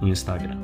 no Instagram.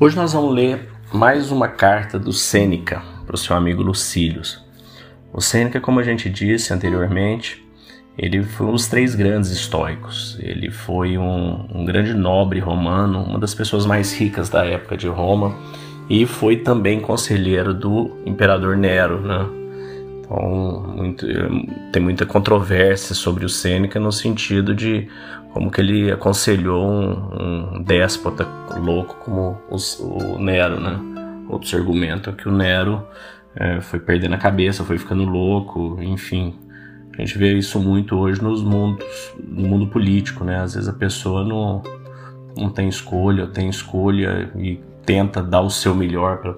Hoje nós vamos ler mais uma carta do Sêneca para o seu amigo Lucílios. O Sêneca, como a gente disse anteriormente, ele foi um dos três grandes estoicos. Ele foi um, um grande nobre romano, uma das pessoas mais ricas da época de Roma e foi também conselheiro do imperador Nero, né? Então, muito, tem muita controvérsia sobre o Sêneca no sentido de como que ele aconselhou um, um déspota louco como os, o Nero, né? Outros argumentam que o Nero é, foi perdendo a cabeça, foi ficando louco, enfim. A gente vê isso muito hoje nos mundos, no mundo político, né? Às vezes a pessoa não, não tem escolha, tem escolha e tenta dar o seu melhor para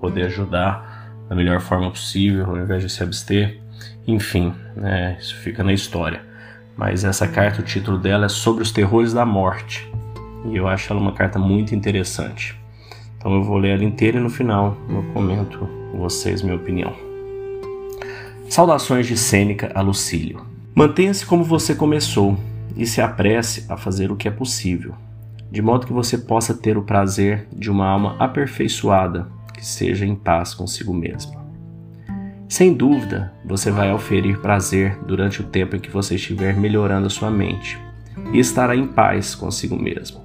poder ajudar da melhor forma possível, ao invés de se abster. Enfim, né, isso fica na história. Mas essa carta, o título dela é Sobre os Terrores da Morte. E eu acho ela uma carta muito interessante. Então eu vou ler ela inteira e no final eu comento com vocês minha opinião. Saudações de Sêneca a Lucílio. Mantenha-se como você começou e se apresse a fazer o que é possível de modo que você possa ter o prazer de uma alma aperfeiçoada que seja em paz consigo mesma. Sem dúvida, você vai oferir prazer durante o tempo em que você estiver melhorando a sua mente e estará em paz consigo mesmo.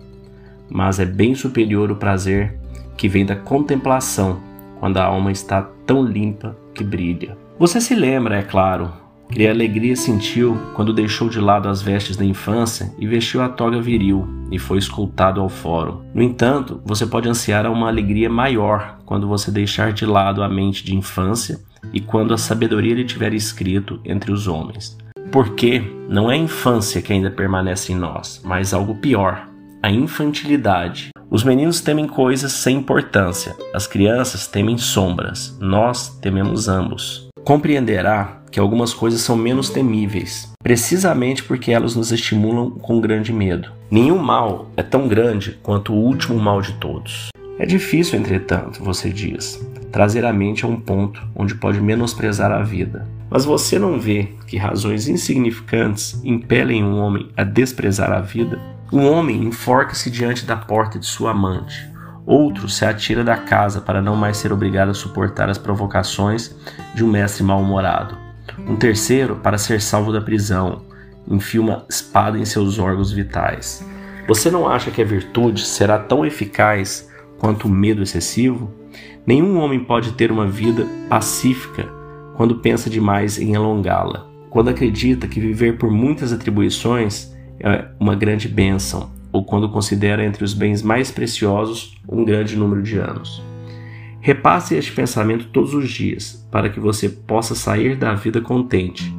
Mas é bem superior o prazer que vem da contemplação quando a alma está tão limpa que brilha. Você se lembra, é claro, que alegria sentiu quando deixou de lado as vestes da infância e vestiu a toga viril e foi escoltado ao fórum. No entanto, você pode ansiar a uma alegria maior quando você deixar de lado a mente de infância e quando a sabedoria lhe tiver escrito entre os homens. Porque não é a infância que ainda permanece em nós, mas algo pior, a infantilidade. Os meninos temem coisas sem importância, as crianças temem sombras, nós tememos ambos. Compreenderá que algumas coisas são menos temíveis, precisamente porque elas nos estimulam com grande medo. Nenhum mal é tão grande quanto o último mal de todos. É difícil, entretanto, você diz, trazer a mente a um ponto onde pode menosprezar a vida. Mas você não vê que razões insignificantes impelem um homem a desprezar a vida? Um homem enforca-se diante da porta de sua amante. Outro se atira da casa para não mais ser obrigado a suportar as provocações de um mestre mal-humorado. Um terceiro, para ser salvo da prisão, enfia uma espada em seus órgãos vitais. Você não acha que a virtude será tão eficaz quanto o medo excessivo? Nenhum homem pode ter uma vida pacífica quando pensa demais em alongá-la, quando acredita que viver por muitas atribuições é uma grande bênção, ou quando considera entre os bens mais preciosos um grande número de anos. Repasse este pensamento todos os dias, para que você possa sair da vida contente,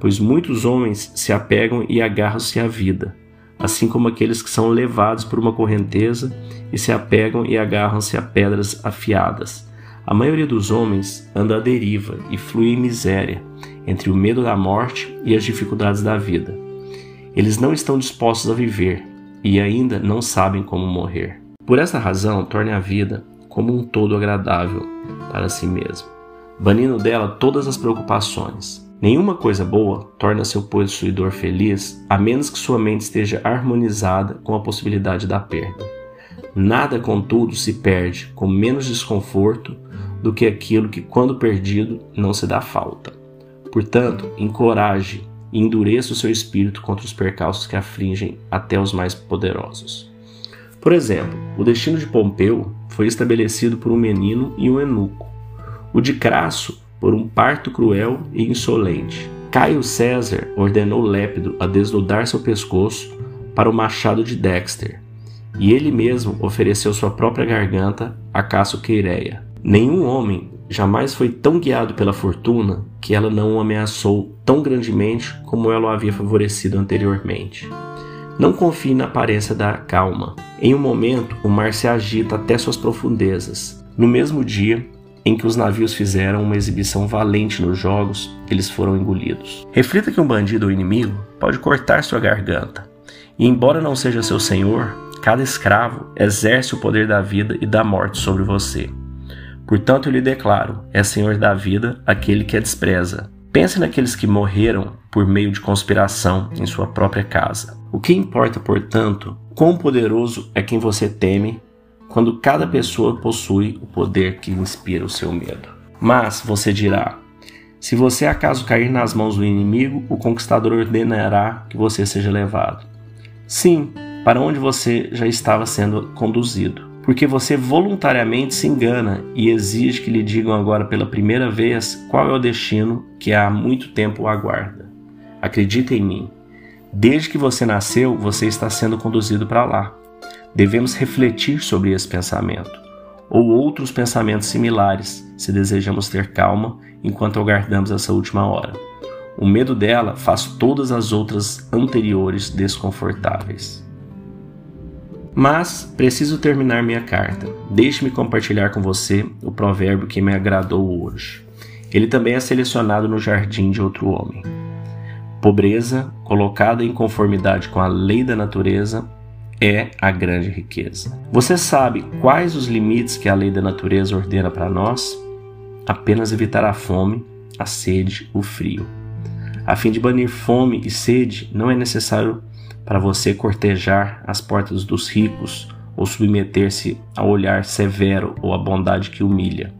pois muitos homens se apegam e agarram-se à vida, assim como aqueles que são levados por uma correnteza e se apegam e agarram-se a pedras afiadas. A maioria dos homens anda à deriva e flui em miséria, entre o medo da morte e as dificuldades da vida. Eles não estão dispostos a viver e ainda não sabem como morrer. Por essa razão, torne a vida como um todo agradável para si mesmo, banindo dela todas as preocupações. Nenhuma coisa boa torna seu possuidor feliz a menos que sua mente esteja harmonizada com a possibilidade da perda. Nada, contudo, se perde com menos desconforto do que aquilo que, quando perdido, não se dá falta. Portanto, encoraje e endureça o seu espírito contra os percalços que afligem até os mais poderosos. Por exemplo, o destino de Pompeu foi estabelecido por um menino e um eunuco, o de Crasso por um parto cruel e insolente. Caio César ordenou Lépido a desnudar seu pescoço para o machado de Dexter, e ele mesmo ofereceu sua própria garganta a Casso Queireia. Nenhum homem jamais foi tão guiado pela fortuna que ela não o ameaçou tão grandemente como ela o havia favorecido anteriormente. Não confie na aparência da calma. Em um momento, o mar se agita até suas profundezas. No mesmo dia em que os navios fizeram uma exibição valente nos jogos, eles foram engolidos. Reflita que um bandido ou inimigo pode cortar sua garganta. E embora não seja seu senhor, cada escravo exerce o poder da vida e da morte sobre você. Portanto, eu lhe declaro: é senhor da vida aquele que a despreza. Pense naqueles que morreram por meio de conspiração em sua própria casa. O que importa, portanto, quão poderoso é quem você teme quando cada pessoa possui o poder que inspira o seu medo. Mas você dirá: se você acaso cair nas mãos do inimigo, o conquistador ordenará que você seja levado. Sim, para onde você já estava sendo conduzido porque você voluntariamente se engana e exige que lhe digam agora pela primeira vez qual é o destino que há muito tempo o aguarda. Acredite em mim. Desde que você nasceu, você está sendo conduzido para lá. Devemos refletir sobre esse pensamento, ou outros pensamentos similares, se desejamos ter calma enquanto aguardamos essa última hora. O medo dela faz todas as outras anteriores desconfortáveis. Mas preciso terminar minha carta. Deixe-me compartilhar com você o provérbio que me agradou hoje. Ele também é selecionado no jardim de outro homem. Pobreza, colocada em conformidade com a lei da natureza, é a grande riqueza. Você sabe quais os limites que a lei da natureza ordena para nós? Apenas evitar a fome, a sede, o frio. A fim de banir fome e sede, não é necessário para você cortejar as portas dos ricos ou submeter-se ao olhar severo ou à bondade que humilha.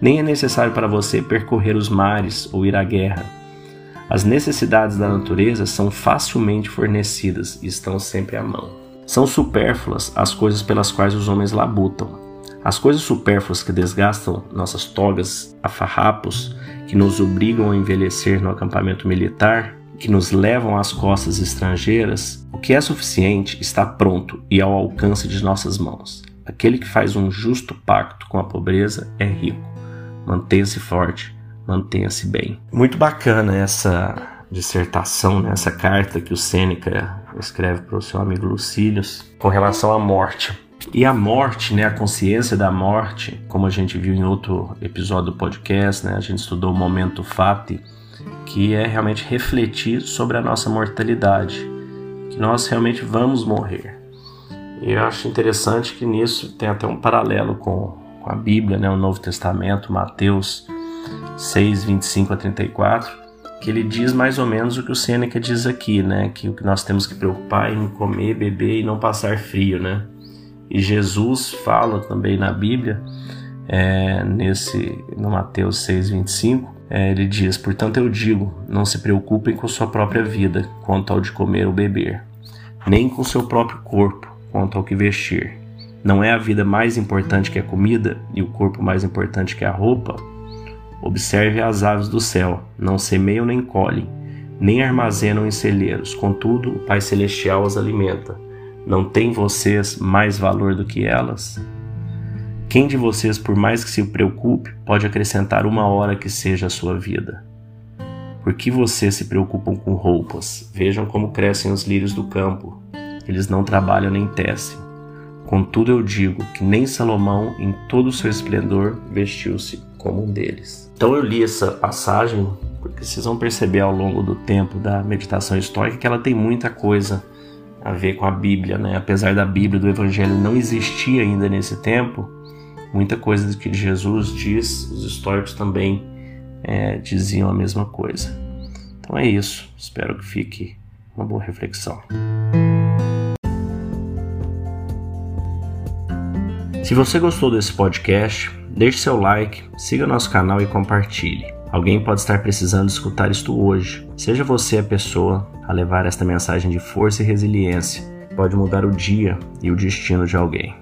Nem é necessário para você percorrer os mares ou ir à guerra. As necessidades da natureza são facilmente fornecidas e estão sempre à mão. São supérfluas as coisas pelas quais os homens labutam. As coisas supérfluas que desgastam nossas togas a farrapos, que nos obrigam a envelhecer no acampamento militar, que nos levam às costas estrangeiras, o que é suficiente está pronto e ao alcance de nossas mãos. Aquele que faz um justo pacto com a pobreza é rico. Mantenha-se forte, mantenha-se bem. Muito bacana essa dissertação, né? essa carta que o Sêneca escreve para o seu amigo Lucílios com relação à morte. E a morte, né, a consciência da morte, como a gente viu em outro episódio do podcast, né, a gente estudou o momento fati, que é realmente refletir sobre a nossa mortalidade, que nós realmente vamos morrer. E eu acho interessante que nisso tem até um paralelo com, com a Bíblia, né, o Novo Testamento, Mateus 6, 25 a 34, que ele diz mais ou menos o que o Sêneca diz aqui, né, que o que nós temos que preocupar é em comer, beber e não passar frio, né. E Jesus fala também na Bíblia, é, nesse no Mateus 6, 25, é, ele diz: Portanto, eu digo, não se preocupem com sua própria vida, quanto ao de comer ou beber, nem com seu próprio corpo, quanto ao que vestir. Não é a vida mais importante que a comida e o corpo mais importante que a roupa? Observe as aves do céu, não semeiam nem colhem, nem armazenam em celeiros, contudo, o Pai Celestial as alimenta. Não tem vocês mais valor do que elas? Quem de vocês, por mais que se preocupe, pode acrescentar uma hora que seja a sua vida? Por que vocês se preocupam com roupas? Vejam como crescem os lírios do campo. Eles não trabalham nem tecem. Contudo, eu digo que nem Salomão, em todo o seu esplendor, vestiu-se como um deles. Então, eu li essa passagem porque vocês vão perceber ao longo do tempo da meditação histórica que ela tem muita coisa a ver com a Bíblia, né? Apesar da Bíblia, do Evangelho não existir ainda nesse tempo, muita coisa do que Jesus diz, os históricos também é, diziam a mesma coisa. Então é isso. Espero que fique uma boa reflexão. Se você gostou desse podcast, deixe seu like, siga nosso canal e compartilhe. Alguém pode estar precisando escutar isto hoje. Seja você a pessoa a levar esta mensagem de força e resiliência. Pode mudar o dia e o destino de alguém.